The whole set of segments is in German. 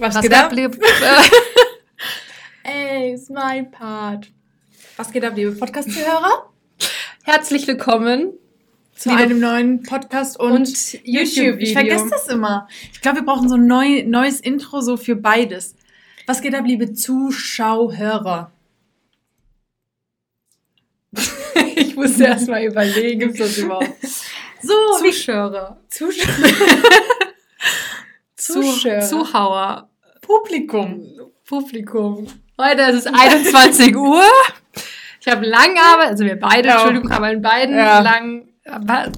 Was, Was geht ab, liebe... Ey, ist mein Part. Was geht ab, liebe Podcast-Zuhörer? Herzlich willkommen Zu Liebe- einem neuen Podcast und, und YouTube. Ich vergesse das immer. Ich glaube, wir brauchen so ein neu, neues Intro so für beides. Was geht ab, liebe Zuschauer? ich musste erst mal überlegen, gibt's das überhaupt? So, Zuschauer. Zuschauer. Zu- Zuschauer. Publikum. Publikum. Heute ist es 21 Uhr. Ich habe lang Arbeit, also wir beide, Ja. Entschuldigung, aber in beiden Ja. lang.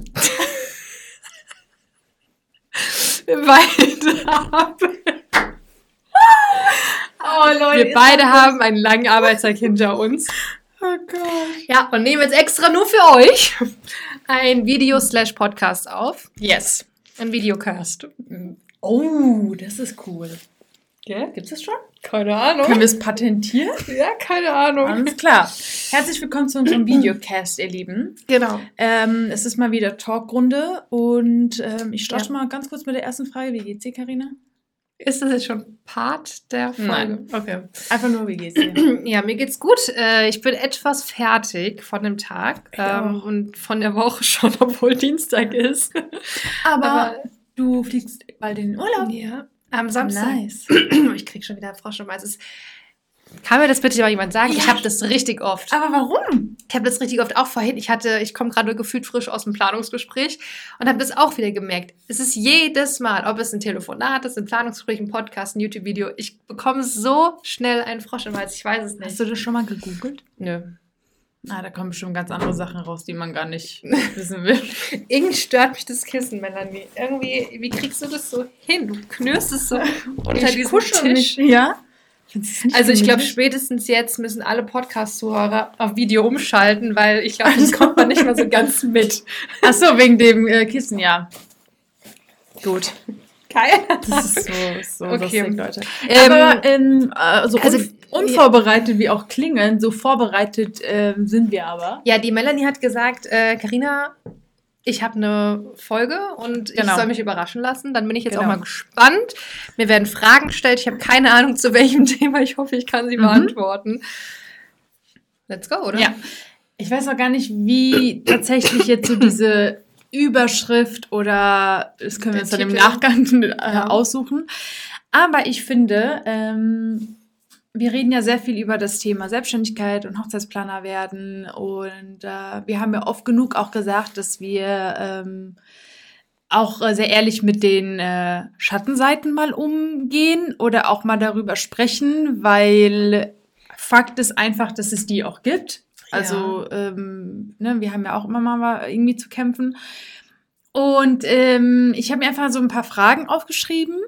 Wir beide haben, Oh, Leute. wir beide haben einen langen Arbeitstag hinter uns. Oh Gott. Ja, und nehmen jetzt extra nur für euch ein Video-Slash-Podcast auf. Yes. Ein Videocast. Oh, das ist cool. Gell? Gibt's das schon? Keine Ahnung. Können wir es patentieren? Ja, keine Ahnung. Alles klar. Herzlich willkommen zu unserem Videocast, ihr Lieben. Genau. Ähm, es ist mal wieder Talkrunde und ähm, ich starte Ja. mal ganz kurz mit der ersten Frage. Wie geht's dir, Karina? Ist das jetzt schon Part der Folge? Nein. Okay. Einfach nur, wie geht's dir? Ja, mir geht's gut. Äh, Ich bin etwas fertig von dem Tag ähm, und von der Woche schon, obwohl Dienstag ist. Aber, Aber- du fliegst bald in den Urlaub. Ja, am Samstag. Nice. Ich krieg schon wieder Frosch im Hals. Es- Kann mir das bitte mal jemand sagen? Ich Ja. habe das richtig oft. Aber warum? Ich habe das richtig oft auch vorhin. Ich hatte, ich komme gerade gefühlt frisch aus dem Planungsgespräch und habe das auch wieder gemerkt. Es ist jedes Mal, ob es ein Telefonat ist, ein Planungsgespräch, ein Podcast, ein YouTube-Video, ich bekomme so schnell einen Frosch im Hals. Ich weiß es nicht. Hast du das schon mal gegoogelt? Nö. Ah, da kommen bestimmt ganz andere Sachen raus, die man gar nicht wissen will. Irgendwie stört mich das Kissen, Melanie. Irgendwie, wie kriegst du das so hin? Du knürst es so unter Ich diesem Tisch. mich. Ja? Also ich glaube, spätestens jetzt müssen alle Podcast-Zuhörer auf Video umschalten, weil ich glaube, das kommt man nicht mehr so ganz mit. Ach so, wegen dem äh, Kissen, ja. Gut. Geil. Das ist so, so Okay. lustig, Leute. Ähm, Aber ähm, also, also, un unvorbereitet wie auch klingen, so vorbereitet ähm, sind wir aber. Ja, die Melanie hat gesagt, äh, Carina, ich habe eine Folge und ich Genau. soll mich überraschen lassen. Dann bin ich jetzt Genau. auch mal gespannt. Mir werden Fragen gestellt. Ich habe keine Ahnung zu welchem Thema. Ich hoffe, ich kann sie Mhm. beantworten. Let's go, oder? Ja. Ich weiß auch gar nicht, wie tatsächlich jetzt so diese Überschrift oder das können wir uns dann im. Nachgang äh, Ja. aussuchen. Aber ich finde, ähm, wir reden ja sehr viel über das Thema Selbstständigkeit und Hochzeitsplaner werden. Und äh, wir haben ja oft genug auch gesagt, dass wir ähm, auch äh, sehr ehrlich mit den äh, Schattenseiten mal umgehen oder auch mal darüber sprechen, weil Fakt ist einfach, dass es die auch gibt. Also ähm, ne, wir haben ja auch immer mal irgendwie zu kämpfen. Und ähm, ich habe mir einfach so ein paar Fragen aufgeschrieben,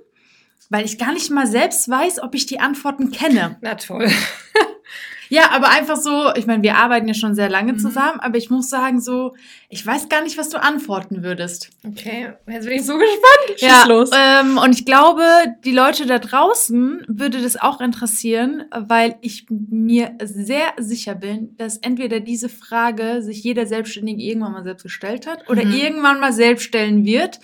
weil ich gar nicht mal selbst weiß, ob ich die Antworten kenne. Na toll. Ja, aber einfach so, ich meine, wir arbeiten ja schon sehr lange Mhm. zusammen, aber ich muss sagen, so, ich weiß gar nicht, was du antworten würdest. Okay, jetzt bin ich so gespannt. Schieß los. Ähm, und ich glaube, die Leute da draußen würde das auch interessieren, weil ich mir sehr sicher bin, dass entweder diese Frage sich jeder Selbstständige irgendwann mal selbst gestellt hat oder Mhm. irgendwann mal selbst stellen wird.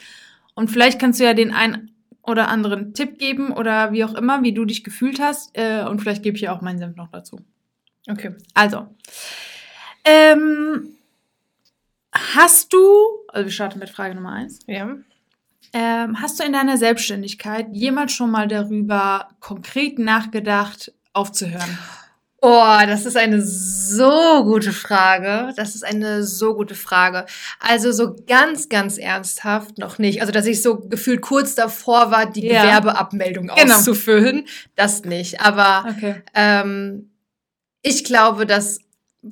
Und vielleicht kannst du ja den einen oder anderen Tipp geben oder wie auch immer, wie du dich gefühlt hast. Äh, und vielleicht gebe ich ja auch meinen Senf noch dazu. Okay. Also, ähm, hast du, also wir starten mit Frage Nummer eins. Ja. Ähm, hast du in deiner Selbstständigkeit jemals schon mal darüber konkret nachgedacht, aufzuhören? Oh, das ist eine so gute Frage. Das ist eine so gute Frage. Also so ganz, ganz ernsthaft noch nicht. Also, dass ich so gefühlt kurz davor war, die Ja. Gewerbeabmeldung Genau. auszufüllen. Das nicht. Aber Okay. ähm, ich glaube, dass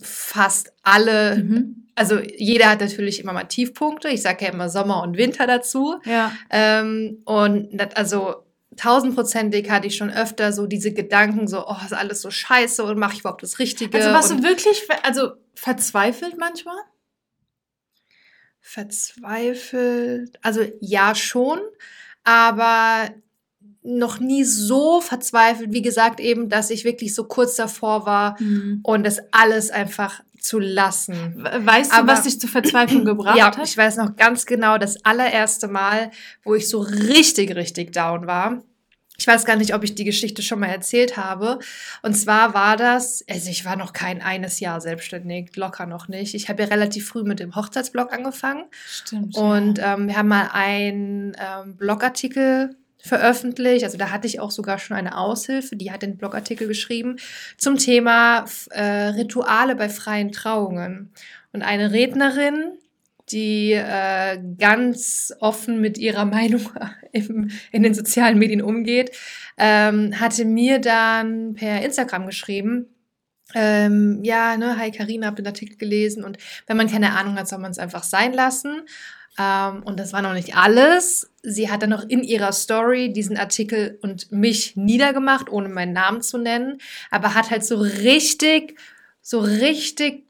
fast alle, Mhm. also jeder hat natürlich immer mal Tiefpunkte. Ich sage ja immer Sommer und Winter dazu. Ja. Ähm, und das, also tausendprozentig hatte ich schon öfter so diese Gedanken, so, oh, ist alles so scheiße und mache ich überhaupt das Richtige? Also warst du wirklich, also verzweifelt manchmal? verzweifelt? Also ja schon, aber noch nie so verzweifelt, wie gesagt, eben, dass ich wirklich so kurz davor war und das alles einfach zu lassen. We- Weißt du, Aber- was dich zur Verzweiflung gebracht ja, hat? ich weiß noch ganz genau, das allererste Mal, wo ich so richtig, richtig down war. Ich weiß gar nicht, ob ich die Geschichte schon mal erzählt habe. Und zwar war das, also ich war noch kein eines Jahr selbstständig, locker noch nicht. Ich habe ja relativ früh mit dem Hochzeitsblog angefangen. Stimmt. Und ja. ähm, wir haben mal einen ähm, Blogartikel veröffentlicht. Also da hatte ich auch sogar schon eine Aushilfe, die hat den Blogartikel geschrieben zum Thema äh, Rituale bei freien Trauungen. Und eine Rednerin, die äh, ganz offen mit ihrer Meinung im, in den sozialen Medien umgeht, ähm, hatte mir dann per Instagram geschrieben, ähm, ja, ne, hi Karina, hab den Artikel gelesen und wenn man keine Ahnung hat, soll man es einfach sein lassen. Ähm, und das war noch nicht alles. Sie hat dann noch in ihrer Story diesen Artikel und mich niedergemacht, ohne meinen Namen zu nennen, aber hat halt so richtig, so richtig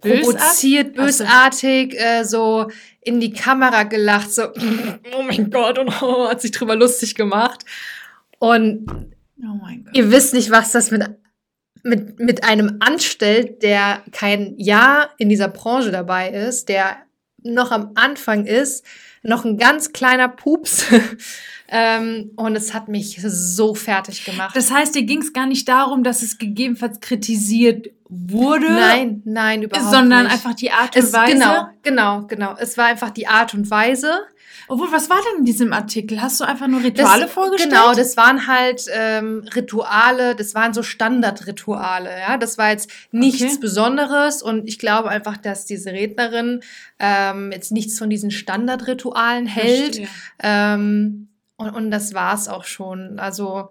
provoziert, bösartig, äh, so in die Kamera gelacht, so, oh mein Gott, und oh, hat sich drüber lustig gemacht. Und oh ihr wisst nicht, was das mit, mit, mit einem anstellt, der kein Jahr in dieser Branche dabei ist, der noch am Anfang ist, noch ein ganz kleiner Pups. ähm, und es hat mich so fertig gemacht. Das heißt, dir ging es gar nicht darum, dass es gegebenenfalls kritisiert wurde. Nein, nein, überhaupt sondern nicht. Sondern einfach die Art und es, Weise. Genau, genau, genau. Es war einfach die Art und Weise. Obwohl, was war denn in diesem Artikel? Hast du einfach nur Rituale das, vorgestellt? Genau, das waren halt ähm, Rituale, das waren so Standardrituale, ja. Das war jetzt nichts okay. Besonderes und ich glaube einfach, dass diese Rednerin ähm, jetzt nichts von diesen Standardritualen hält. Ähm, und, und das war's auch schon. Also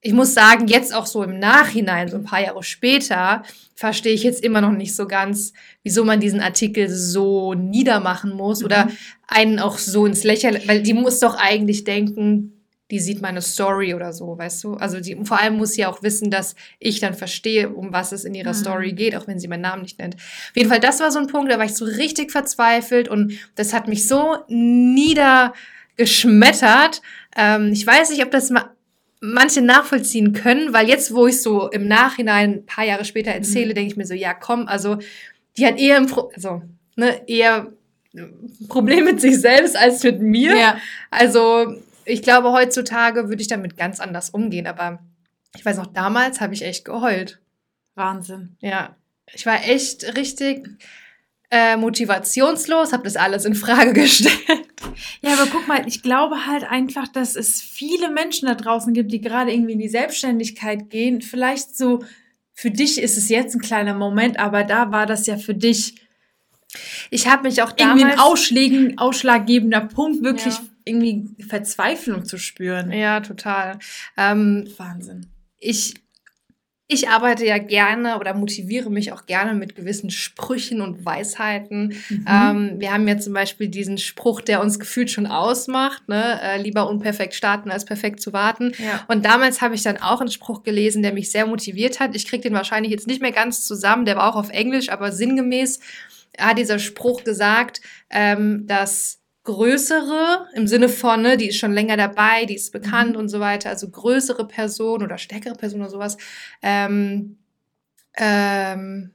ich muss sagen, jetzt auch so im Nachhinein, so ein paar Jahre später, verstehe ich jetzt immer noch nicht so ganz, wieso man diesen Artikel so niedermachen muss mhm. oder einen auch so ins Lächerliche, weil die muss doch eigentlich denken, die sieht meine Story oder so, weißt du? Also die, vor allem muss sie auch wissen, dass ich dann verstehe, um was es in ihrer mhm. Story geht, auch wenn sie meinen Namen nicht nennt. Auf jeden Fall, das war so ein Punkt, da war ich so richtig verzweifelt und das hat mich so niedergeschmettert. Ähm, ich weiß nicht, ob das mal manche nachvollziehen können, weil jetzt, wo ich so im Nachhinein ein paar Jahre später erzähle, mhm. denke ich mir so, ja, komm, also die hat eher ein Pro also, ne, eher ein Problem mit sich selbst als mit mir. Ja. Also ich glaube, heutzutage würde ich damit ganz anders umgehen, aber ich weiß noch, damals habe ich echt geheult. Wahnsinn. Ja, ich war echt richtig äh, motivationslos, habe das alles in Frage gestellt. Ja, aber guck mal, ich glaube halt einfach, dass es viele Menschen da draußen gibt, die gerade irgendwie in die Selbstständigkeit gehen. Vielleicht so, für dich ist es jetzt ein kleiner Moment, aber da war das ja für dich. Ich habe mich auch damals irgendwie ein ausschlägen, ausschlaggebender Punkt, wirklich ja. irgendwie Verzweiflung zu spüren. Ja, total. Ähm, Wahnsinn. Ich ich arbeite ja gerne oder motiviere mich auch gerne mit gewissen Sprüchen und Weisheiten. Mhm. Ähm, wir haben ja zum Beispiel diesen Spruch, der uns gefühlt schon ausmacht, ne? Äh, lieber unperfekt starten als perfekt zu warten. Ja. Und damals habe ich dann auch einen Spruch gelesen, der mich sehr motiviert hat. Ich kriege den wahrscheinlich jetzt nicht mehr ganz zusammen, der war auch auf Englisch, aber sinngemäß hat dieser Spruch gesagt, ähm, dass größere, im Sinne von, ne, die ist schon länger dabei, die ist bekannt mhm. und so weiter, also größere Person oder stärkere Person oder sowas, ähm, ähm,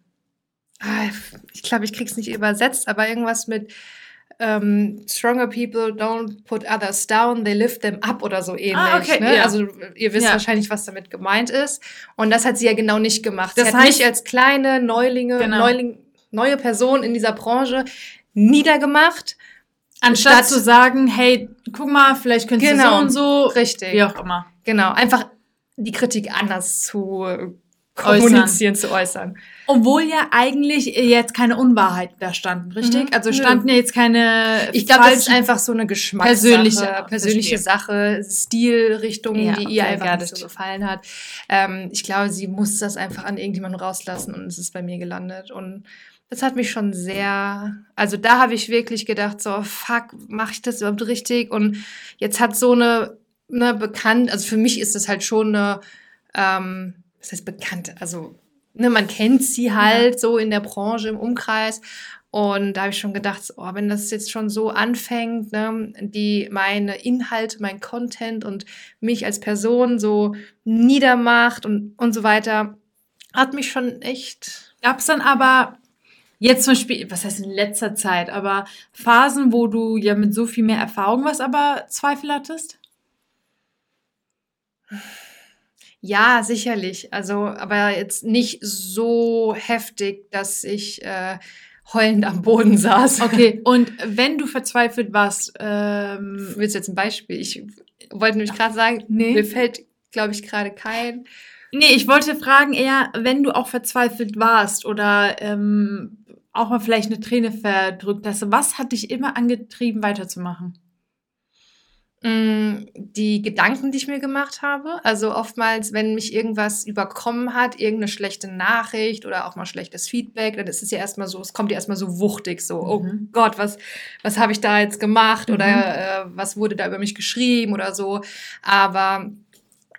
ah, ich glaube, ich krieg's nicht übersetzt, aber irgendwas mit ähm, stronger people don't put others down, they lift them up oder so ähnlich. Ah, okay, ne? ja. Also ihr wisst ja. wahrscheinlich, was damit gemeint ist. Und das hat sie ja genau nicht gemacht. Das sie hat mich als kleine Neulinge, genau. Neuling, neue Person in dieser Branche niedergemacht Anstatt Statt, zu sagen, hey, guck mal, vielleicht könntest genau, du so und so. Richtig. Wie auch immer. Genau. Einfach die Kritik anders zu kommunizieren, äußern. zu äußern. Obwohl ja eigentlich jetzt keine Unwahrheiten da standen, richtig? Mhm. Also standen ja jetzt keine. Ich glaube, das ist einfach so eine Geschmackssache, persönliche, persönliche Sache, Stilrichtung, ja, die ihr einfach nicht so gefallen hat. Ähm, ich glaube, sie muss das einfach an irgendjemanden rauslassen und es ist bei mir gelandet. Und das hat mich schon sehr, also da habe ich wirklich gedacht, so, fuck, mache ich das überhaupt richtig? Und jetzt hat so eine, eine bekannt, also für mich ist das halt schon eine, ähm, was heißt bekannt, also ne, man kennt sie halt ja. so in der Branche, im Umkreis. Und da habe ich schon gedacht, oh, wenn das jetzt schon so anfängt, ne, die meine Inhalte, mein Content und mich als Person so niedermacht und, und so weiter, hat mich schon echt. Gab es dann aber Jetzt zum Beispiel, was heißt in letzter Zeit, aber Phasen, wo du ja mit so viel mehr Erfahrung was aber Zweifel hattest? Ja, sicherlich. Also, aber jetzt nicht so heftig, dass ich äh, heulend am Boden saß. Okay, und wenn du verzweifelt warst, ähm, willst du jetzt ein Beispiel? Ich wollte nämlich gerade sagen, nee. mir fällt, glaube ich, gerade kein. Nee, ich wollte fragen eher, wenn du auch verzweifelt warst oder ähm, auch mal vielleicht eine Träne verdrückt hast, was hat dich immer angetrieben, weiterzumachen? Mm, die Gedanken, die ich mir gemacht habe. Also oftmals, wenn mich irgendwas überkommen hat, irgendeine schlechte Nachricht oder auch mal schlechtes Feedback, dann ist es ja erstmal so, es kommt ja erstmal so wuchtig, so, oh mhm. oh Gott, was, was habe ich da jetzt gemacht oder mhm. äh, was wurde da über mich geschrieben oder so. Aber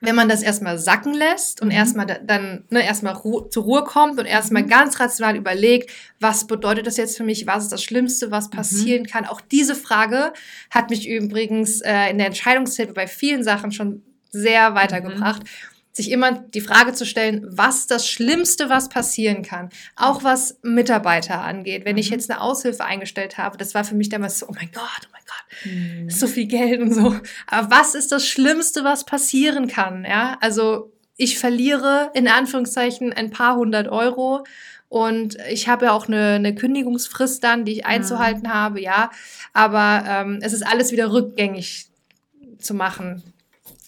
wenn man das erstmal sacken lässt und mhm. erstmal dann ne, erstmal Ru zur Ruhe kommt und erstmal mhm. ganz rational überlegt, was bedeutet das jetzt für mich, was ist das Schlimmste, was mhm. passieren mhm. kann. Auch diese Frage hat mich übrigens äh, in der Entscheidungshilfe bei vielen Sachen schon sehr weitergebracht. Mhm sich immer die Frage zu stellen, was das Schlimmste, was passieren kann. Auch was Mitarbeiter angeht. Wenn ich mhm. jetzt eine Aushilfe eingestellt habe, das war für mich damals so, oh mein Gott, oh mein Gott, mhm. so viel Geld und so. Aber was ist das Schlimmste, was passieren kann? Ja, also ich verliere in Anführungszeichen ein paar hundert Euro und ich habe ja auch eine, eine Kündigungsfrist dann, die ich einzuhalten mhm. habe, ja. Aber ähm, es ist alles wieder rückgängig zu machen.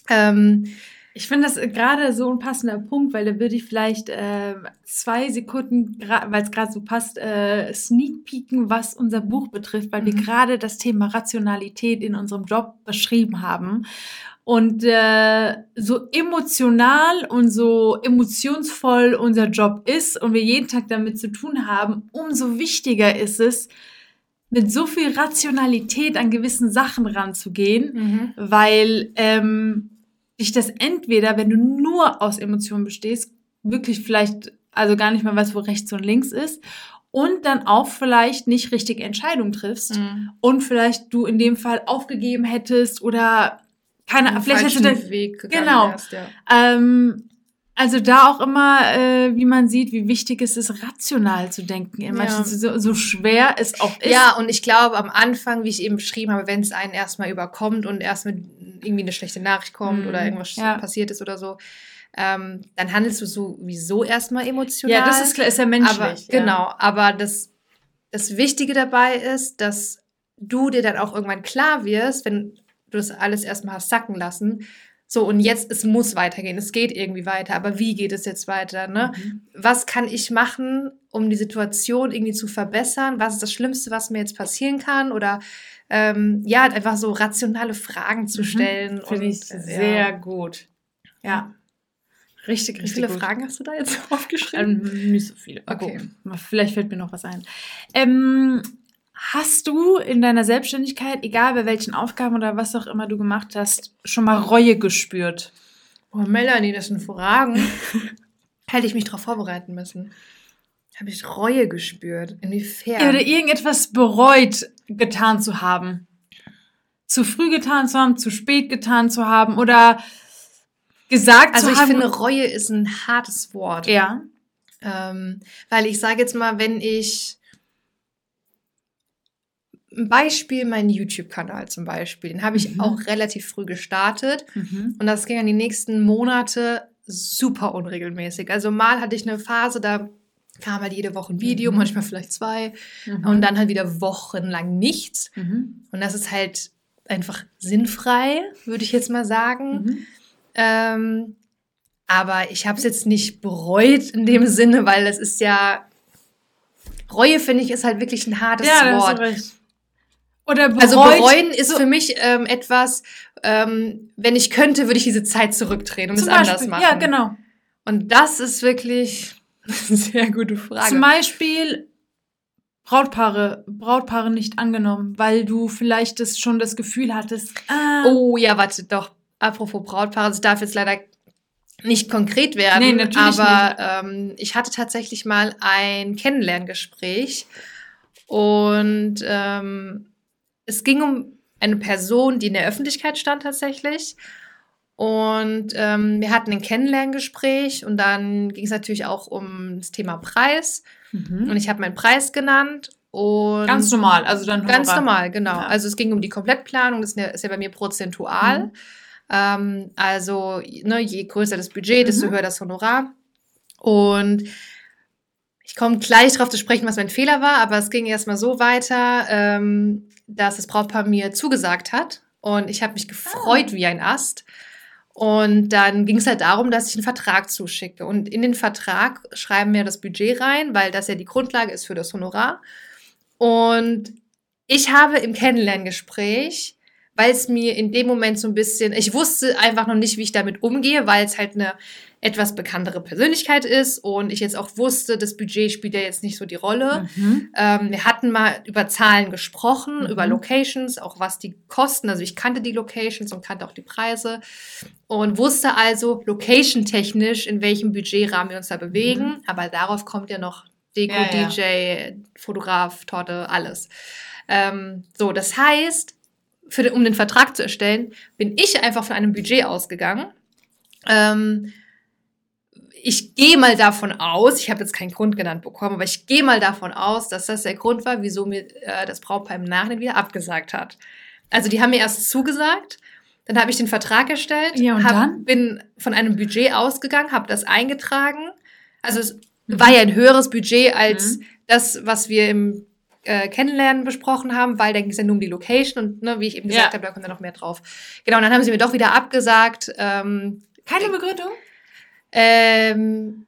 Ähm, ich finde das gerade so ein passender Punkt, weil da würde ich vielleicht äh, zwei Sekunden, weil es gerade so passt, äh, sneak peeken, was unser Buch betrifft, weil mhm. wir gerade das Thema Rationalität in unserem Job beschrieben haben. Und äh, so emotional und so emotionsvoll unser Job ist und wir jeden Tag damit zu tun haben, umso wichtiger ist es, mit so viel Rationalität an gewissen Sachen ranzugehen, mhm. weil ähm, dich das entweder, wenn du nur aus Emotionen bestehst, wirklich vielleicht, also gar nicht mehr weißt, wo rechts und links ist, und dann auch vielleicht nicht richtige Entscheidungen triffst mhm. und vielleicht du in dem Fall aufgegeben hättest oder keine, vielleicht hättest du Weg genau. Hast, ja. ähm, also da auch immer, äh, wie man sieht, wie wichtig es ist, rational zu denken. In ja. so, so schwer es auch ist. Ja, und ich glaube, am Anfang, wie ich eben beschrieben habe, wenn es einen erstmal überkommt und erstmal irgendwie eine schlechte Nachricht kommt mhm. oder irgendwas ja. passiert ist oder so, ähm, dann handelst du sowieso erstmal emotional. Ja, das ist, ist ja menschlich. Aber, ja. Genau, aber das, das Wichtige dabei ist, dass du dir dann auch irgendwann klar wirst, wenn du das alles erstmal hast sacken lassen, so, und jetzt, es muss weitergehen. Es geht irgendwie weiter. Aber wie geht es jetzt weiter? Ne? Mhm. Was kann ich machen, um die Situation irgendwie zu verbessern? Was ist das Schlimmste, was mir jetzt passieren kann? Oder ähm, ja, einfach so rationale Fragen zu mhm. stellen. Finde ich äh, sehr ja. gut. Ja. Richtig, richtig. Wie viele gut. Fragen hast du da jetzt aufgeschrieben? Ähm, nicht so viele. Okay. Gucken. Vielleicht fällt mir noch was ein. Ähm, Hast du in deiner Selbstständigkeit, egal bei welchen Aufgaben oder was auch immer du gemacht hast, schon mal Reue gespürt? Oh, Melanie, das sind Fragen. Hätte ich mich darauf vorbereiten müssen. Habe ich Reue gespürt? Inwiefern? Oder irgendetwas bereut getan zu haben. Zu früh getan zu haben, zu spät getan zu haben oder gesagt also zu haben. Also ich finde, Reue ist ein hartes Wort. Ja. Ähm, weil ich sage jetzt mal, wenn ich ein Beispiel, mein YouTube-Kanal zum Beispiel, den habe ich mhm. auch relativ früh gestartet mhm. und das ging an die nächsten Monate super unregelmäßig. Also mal hatte ich eine Phase, da kam halt jede Woche ein Video, mhm. manchmal vielleicht zwei mhm. und dann halt wieder wochenlang nichts. Mhm. Und das ist halt einfach sinnfrei, würde ich jetzt mal sagen. Mhm. Ähm, aber ich habe es jetzt nicht bereut in dem Sinne, weil es ist ja Reue finde ich ist halt wirklich ein hartes ja, Wort. Oder bereut, also bereuen ist so für mich ähm, etwas, ähm, wenn ich könnte, würde ich diese Zeit zurückdrehen und es anders machen. Ja, genau. Und das ist wirklich sehr gute Frage. Zum Beispiel Brautpaare, Brautpaare nicht angenommen, weil du vielleicht das schon das Gefühl hattest. Ah. Oh ja, warte, doch. Apropos Brautpaare, es darf jetzt leider nicht konkret werden. Nee, natürlich aber nicht. Ähm, ich hatte tatsächlich mal ein Kennenlerngespräch und ähm, es ging um eine Person, die in der Öffentlichkeit stand tatsächlich. Und ähm, wir hatten ein Kennenlerngespräch und dann ging es natürlich auch um das Thema Preis. Mhm. Und ich habe meinen Preis genannt. Und ganz normal, also dann Ganz normal, genau. Ja. Also es ging um die Komplettplanung, das ist ja, ist ja bei mir prozentual. Mhm. Ähm, also ne, je größer das Budget, desto mhm. höher das Honorar. Und ich komme gleich darauf zu sprechen, was mein Fehler war, aber es ging erstmal so weiter, ähm, dass das Brautpaar mir zugesagt hat. Und ich habe mich gefreut ah. wie ein Ast. Und dann ging es halt darum, dass ich einen Vertrag zuschicke. Und in den Vertrag schreiben wir das Budget rein, weil das ja die Grundlage ist für das Honorar. Und ich habe im Kennenlerngespräch, weil es mir in dem Moment so ein bisschen, ich wusste einfach noch nicht, wie ich damit umgehe, weil es halt eine etwas bekanntere Persönlichkeit ist und ich jetzt auch wusste, das Budget spielt ja jetzt nicht so die Rolle. Mhm. Ähm, wir hatten mal über Zahlen gesprochen, mhm. über Locations, auch was die kosten. Also ich kannte die Locations und kannte auch die Preise und wusste also location-technisch, in welchem Budgetrahmen wir uns da bewegen. Mhm. Aber darauf kommt ja noch Deko, ja, DJ, ja. Fotograf, Torte, alles. Ähm, so, das heißt, für um den Vertrag zu erstellen, bin ich einfach von einem Budget ausgegangen. Ähm, ich gehe mal davon aus, ich habe jetzt keinen Grund genannt bekommen, aber ich gehe mal davon aus, dass das der Grund war, wieso mir äh, das Brautpaar im Nachhinein wieder abgesagt hat. Also die haben mir erst zugesagt, dann habe ich den Vertrag erstellt, ja, hab, bin von einem Budget ausgegangen, habe das eingetragen. Also es mhm. war ja ein höheres Budget als mhm. das, was wir im äh, Kennenlernen besprochen haben, weil da ging es ja nur um die Location und ne, wie ich eben gesagt ja. habe, da kommt ja noch mehr drauf. Genau, und dann haben sie mir doch wieder abgesagt. Ähm, Keine Begründung? Ähm,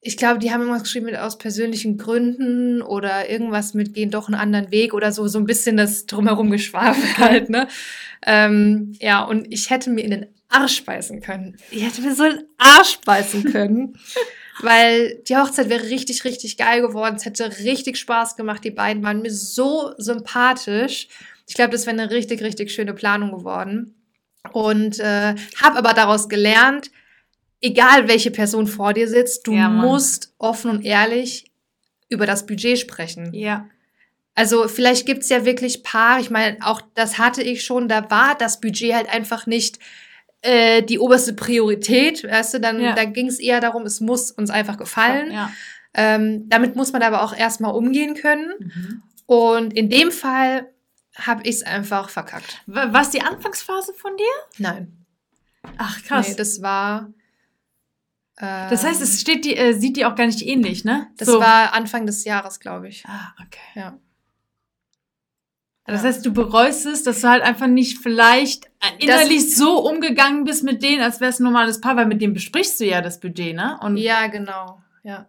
ich glaube, die haben irgendwas geschrieben mit aus persönlichen Gründen oder irgendwas mit gehen doch einen anderen Weg oder so, so ein bisschen das drumherum geschwafelt halt, ne? Ähm, ja, und ich hätte mir in den Arsch beißen können. Ich hätte mir so in den Arsch beißen können. weil die Hochzeit wäre richtig, richtig geil geworden. Es hätte richtig Spaß gemacht. Die beiden waren mir so sympathisch. Ich glaube, das wäre eine richtig, richtig schöne Planung geworden. Und äh, habe aber daraus gelernt, egal welche Person vor dir sitzt, du ja, musst offen und ehrlich über das Budget sprechen. Ja. Also vielleicht gibt's ja wirklich Paar, ich meine, auch das hatte ich schon, da war das Budget halt einfach nicht äh, die oberste Priorität, weißt du, dann, ja. dann ging es eher darum, es muss uns einfach gefallen. Ja. Ähm, damit muss man aber auch erstmal umgehen können. Mhm. Und in dem Fall habe ich es einfach verkackt. War es die Anfangsphase von dir? Nein. Ach, krass. Nee, das war das heißt, es steht die, äh, sieht die auch gar nicht ähnlich, ne? Das so. war Anfang des Jahres, glaube ich. Ah, okay. Ja. Das ja. heißt, du bereust es, dass du halt einfach nicht vielleicht innerlich das, so umgegangen bist mit denen, als wäre es ein normales Paar, weil mit dem besprichst du ja das Budget, ne? Und ja, genau. Ja.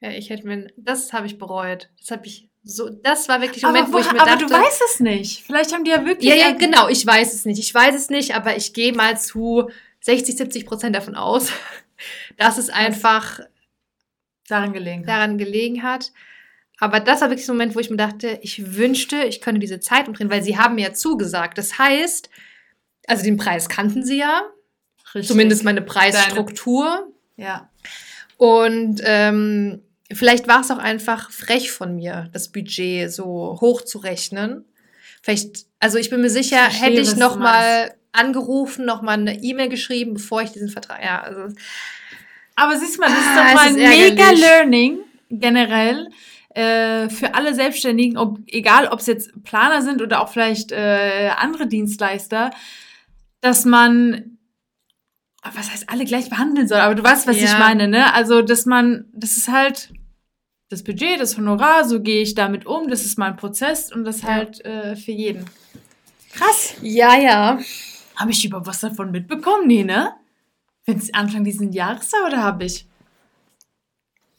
Ja, ich hätte mir, das habe ich bereut. Das habe ich so, das war wirklich ein Moment, wo, wo ich mir aber dachte. Aber du weißt es nicht. Vielleicht haben die ja wirklich. Ja, ja, genau. Ich weiß es nicht. Ich weiß es nicht, aber ich gehe mal zu 60, 70 Prozent davon aus, dass es einfach daran gelegen, daran gelegen hat. Aber das war wirklich so ein Moment, wo ich mir dachte, ich wünschte, ich könnte diese Zeit umdrehen, weil sie haben mir ja zugesagt. Das heißt, also den Preis kannten sie ja. Richtig. Zumindest meine Preisstruktur. Deine, ja. Und ähm, vielleicht war es auch einfach frech von mir, das Budget so hoch zu rechnen. Vielleicht, also ich bin mir sicher, verstehe, hätte ich noch mal angerufen, noch mal eine E-Mail geschrieben, bevor ich diesen Vertrag. Ja, also. Aber siehst mal, das ist ah, doch mal ein mega Learning generell äh, für alle Selbstständigen, ob, egal ob es jetzt Planer sind oder auch vielleicht äh, andere Dienstleister, dass man was heißt alle gleich behandeln soll, aber du weißt, was ja. ich meine, ne? Also, dass man, das ist halt das Budget, das Honorar, so gehe ich damit um, das ist mein Prozess und das ja. halt äh, für jeden. Krass. Ja, ja. Habe ich über was davon mitbekommen? Nee, ne? Wenn es Anfang dieses Jahres war oder habe ich?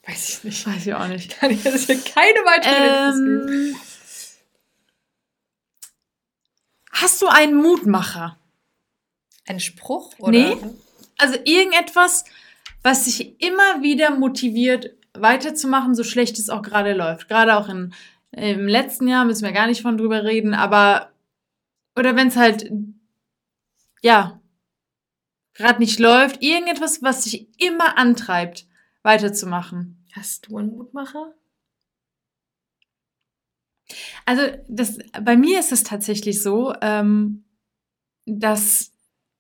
Weiß ich nicht. Weiß ich auch nicht. Kann ich jetzt keine weitere ähm, Hast du einen Mutmacher? Ein Spruch? Oder? Nee. Also irgendetwas, was dich immer wieder motiviert, weiterzumachen, so schlecht es auch gerade läuft. Gerade auch in, im letzten Jahr müssen wir gar nicht von drüber reden, aber oder wenn es halt ja gerade nicht läuft, irgendetwas, was dich immer antreibt, weiterzumachen. Hast du einen Mutmacher? Also das, bei mir ist es tatsächlich so, ähm, dass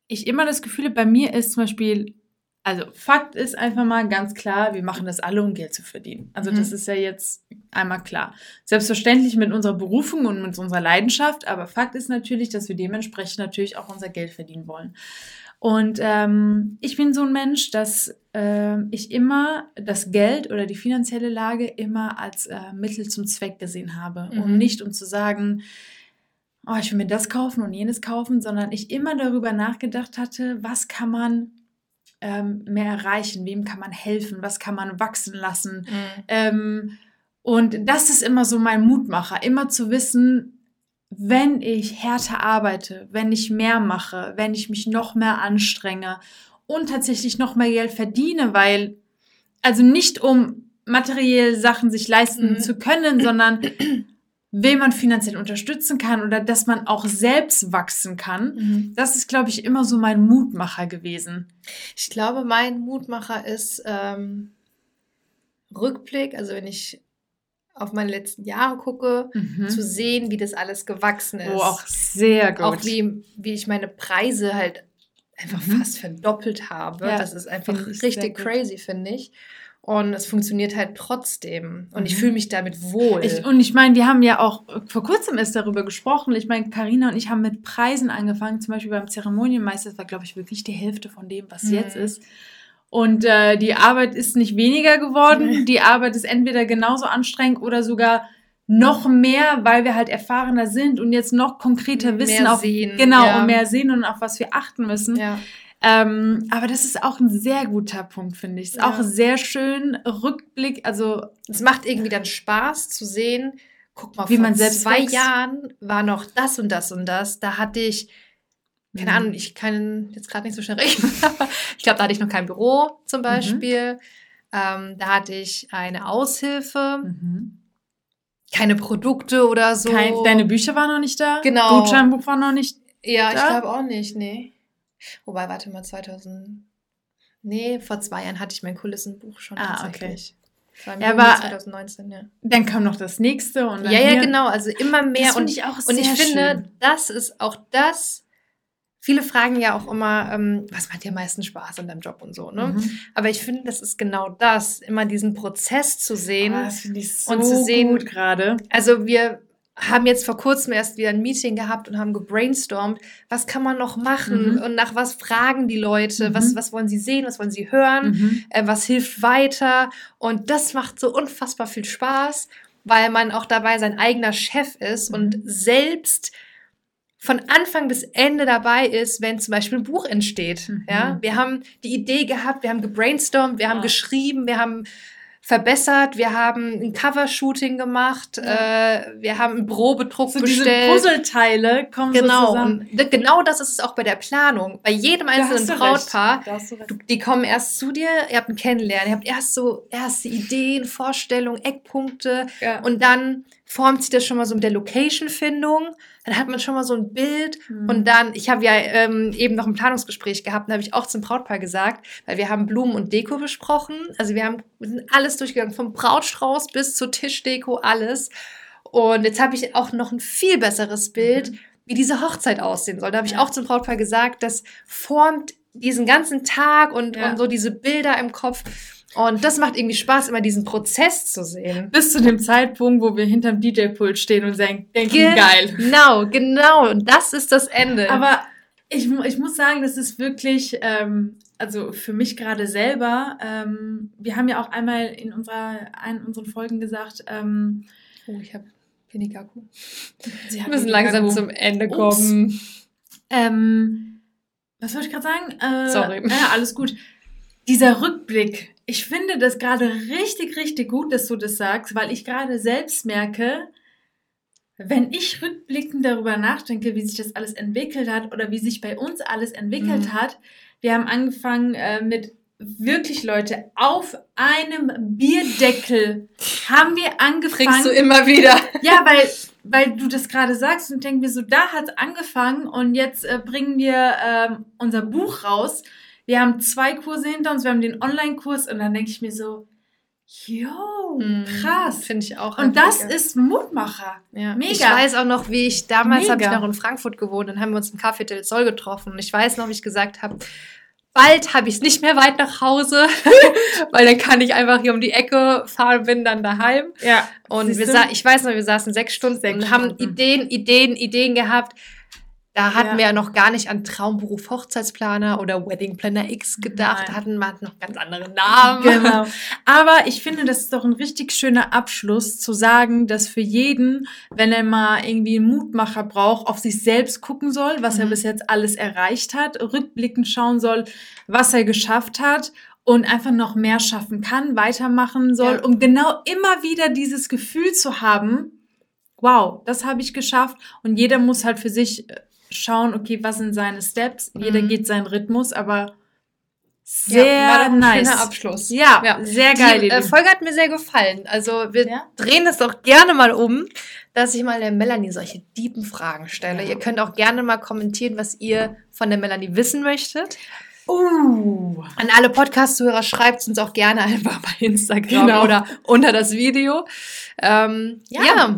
ich immer das Gefühl habe, bei mir ist zum Beispiel also Fakt ist einfach mal ganz klar, wir machen das alle, um Geld zu verdienen. Also mhm. das ist ja jetzt einmal klar. Selbstverständlich mit unserer Berufung und mit unserer Leidenschaft, aber Fakt ist natürlich, dass wir dementsprechend natürlich auch unser Geld verdienen wollen. Und ähm, ich bin so ein Mensch, dass äh, ich immer das Geld oder die finanzielle Lage immer als äh, Mittel zum Zweck gesehen habe. Mhm. Um nicht um zu sagen, oh, ich will mir das kaufen und jenes kaufen, sondern ich immer darüber nachgedacht hatte, was kann man ähm, mehr erreichen, wem kann man helfen, was kann man wachsen lassen. Mhm. Ähm, und das ist immer so mein Mutmacher, immer zu wissen, wenn ich härter arbeite, wenn ich mehr mache, wenn ich mich noch mehr anstrenge und tatsächlich noch mehr Geld verdiene, weil, also nicht um materiell Sachen sich leisten mhm. zu können, sondern wen man finanziell unterstützen kann oder dass man auch selbst wachsen kann. Mhm. Das ist, glaube ich, immer so mein Mutmacher gewesen. Ich glaube, mein Mutmacher ist ähm, Rückblick, also wenn ich auf meine letzten Jahre gucke, mhm. zu sehen, wie das alles gewachsen ist. Oh, auch sehr gut. Auch wie, wie ich meine Preise halt einfach mhm. fast verdoppelt habe. Ja, das ist einfach richtig crazy, finde ich. Und es funktioniert halt trotzdem. Und mhm. ich fühle mich damit wohl. Ich, und ich meine, wir haben ja auch vor kurzem ist darüber gesprochen. Ich meine, Karina und ich haben mit Preisen angefangen. Zum Beispiel beim Zeremonienmeister. Das war, glaube ich, wirklich die Hälfte von dem, was mhm. jetzt ist. Und äh, die Arbeit ist nicht weniger geworden. Die Arbeit ist entweder genauso anstrengend oder sogar noch mehr, weil wir halt erfahrener sind und jetzt noch konkreter mehr wissen, auf, sehen, genau, ja. und mehr sehen und auf was wir achten müssen. Ja. Ähm, aber das ist auch ein sehr guter Punkt, finde ich. Ist ja. auch sehr schön Rückblick. Also es macht irgendwie dann Spaß zu sehen. Guck mal, wie vor man selbst zwei wächst. Jahren war noch das und das und das. Da hatte ich keine mhm. Ahnung, ich kann jetzt gerade nicht so schnell rechnen, aber ich glaube, da hatte ich noch kein Büro zum mhm. Beispiel. Mhm. Ähm, da hatte ich eine Aushilfe. Mhm. Keine Produkte oder so. Kein, deine Bücher waren noch nicht da? Genau. Gutscheinbuch war noch nicht Ja, da? ich glaube auch nicht, nee. Wobei, warte mal, 2000. Nee, vor zwei Jahren hatte ich mein Kulissenbuch schon ah, tatsächlich. Okay. Ja, aber 2019, ja. Dann kam noch das nächste und Ja, ja, genau, also immer mehr das und ich auch und ich finde, schön. das ist auch das, Viele fragen ja auch immer, ähm, was macht dir am meisten Spaß an deinem Job und so, ne? Mhm. Aber ich finde, das ist genau das, immer diesen Prozess zu sehen oh, das ich so und zu sehen gut gerade. Also wir haben jetzt vor kurzem erst wieder ein Meeting gehabt und haben gebrainstormt, was kann man noch machen mhm. und nach was fragen die Leute, mhm. was, was wollen sie sehen, was wollen sie hören, mhm. äh, was hilft weiter und das macht so unfassbar viel Spaß, weil man auch dabei sein eigener Chef ist und mhm. selbst von Anfang bis Ende dabei ist, wenn zum Beispiel ein Buch entsteht. Mhm. Ja, wir haben die Idee gehabt, wir haben gebrainstormt, wir haben geschrieben, wir haben verbessert, wir haben ein Covershooting gemacht, ja. äh, wir haben einen Probedruck so bestellt. Diese Puzzleteile kommen genau. so zusammen. Und genau das ist es auch bei der Planung. Bei jedem einzelnen Brautpaar, du, die kommen erst zu dir, ihr habt ein Kennenlernen, ihr habt erst so erste Ideen, Vorstellungen, Eckpunkte ja. und dann formt sich das schon mal so mit der Location-Findung dann hat man schon mal so ein Bild mhm. und dann, ich habe ja ähm, eben noch ein Planungsgespräch gehabt, da habe ich auch zum Brautpaar gesagt, weil wir haben Blumen und Deko besprochen, also wir haben wir sind alles durchgegangen, vom Brautstrauß bis zur Tischdeko, alles. Und jetzt habe ich auch noch ein viel besseres Bild, mhm. wie diese Hochzeit aussehen soll. Da habe ich auch zum Brautpaar gesagt, das formt diesen ganzen Tag und, ja. und so diese Bilder im Kopf. Und das macht irgendwie Spaß, immer diesen Prozess zu sehen. Bis zu dem Zeitpunkt, wo wir hinterm DJ-Pult stehen und denken, Ge geil. Genau, genau. Und das ist das Ende. Aber ich, ich muss sagen, das ist wirklich, ähm, also für mich gerade selber, ähm, wir haben ja auch einmal in unserer, einen unseren Folgen gesagt, ähm, oh, ich habe wenig Akku. Wir müssen langsam zum Ende kommen. Ähm, was wollte ich gerade sagen? Äh, Sorry. Ja, alles gut. Dieser Rückblick, ich finde das gerade richtig, richtig gut, dass du das sagst, weil ich gerade selbst merke, wenn ich rückblickend darüber nachdenke, wie sich das alles entwickelt hat oder wie sich bei uns alles entwickelt mhm. hat, wir haben angefangen äh, mit wirklich Leute auf einem Bierdeckel haben wir angefangen. Kriegst du immer wieder. Ja, weil weil du das gerade sagst und denken wir so, da hat es angefangen und jetzt äh, bringen wir äh, unser Buch raus wir haben zwei Kurse hinter uns, wir haben den Online-Kurs und dann denke ich mir so, Jo, mhm. krass. Finde ich auch. Und das mega. ist Mutmacher. Ja. Mega. Ich weiß auch noch, wie ich damals habe ich noch in Frankfurt gewohnt, dann haben wir uns im Café del Sol getroffen und ich weiß noch, wie ich gesagt habe, bald habe ich es nicht mehr weit nach Hause, weil dann kann ich einfach hier um die Ecke fahren, bin dann daheim. Ja. Und wir ich weiß noch, wir saßen sechs Stunden sechs und haben Ideen, Ideen, Ideen gehabt. Da hatten ja. wir ja noch gar nicht an Traumberuf Hochzeitsplaner oder Wedding Planner X gedacht. Da hatten wir noch ganz andere Namen. Genau. Aber ich finde, das ist doch ein richtig schöner Abschluss zu sagen, dass für jeden, wenn er mal irgendwie einen Mutmacher braucht, auf sich selbst gucken soll, was mhm. er bis jetzt alles erreicht hat, rückblickend schauen soll, was er geschafft hat und einfach noch mehr schaffen kann, weitermachen soll, ja. um genau immer wieder dieses Gefühl zu haben, wow, das habe ich geschafft und jeder muss halt für sich äh, schauen, okay, was sind seine Steps? Mhm. Jeder geht seinen Rhythmus, aber sehr ja, nice. schöner Abschluss. Ja, ja. sehr geil. Die äh, Folge hat mir sehr gefallen. Also wir ja? drehen es doch gerne mal um, dass ich mal der Melanie solche tiefen Fragen stelle. Ihr könnt auch gerne mal kommentieren, was ihr von der Melanie wissen möchtet. Uh. An alle Podcast-Hörer schreibt es uns auch gerne einfach bei Instagram genau. oder unter das Video. Ähm, ja.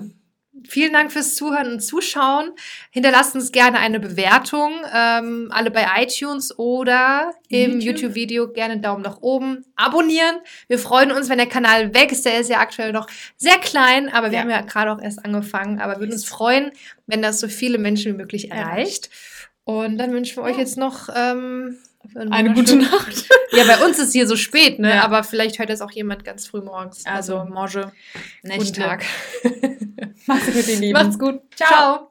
Vielen Dank fürs Zuhören und Zuschauen. Hinterlasst uns gerne eine Bewertung, ähm, alle bei iTunes oder im YouTube-Video YouTube gerne einen Daumen nach oben. Abonnieren. Wir freuen uns, wenn der Kanal wächst. Der ist ja aktuell noch sehr klein, aber wir ja. haben ja gerade auch erst angefangen. Aber wir würden uns freuen, wenn das so viele Menschen wie möglich erreicht. Und dann wünschen wir euch jetzt noch ähm, eine gute Nacht. ja, bei uns ist hier so spät, ne? Ja. Aber vielleicht hört es auch jemand ganz früh morgens. Also, also Morge. Guten Tag. Macht's gut, ihr Lieben. Macht's gut. Ciao. Ciao.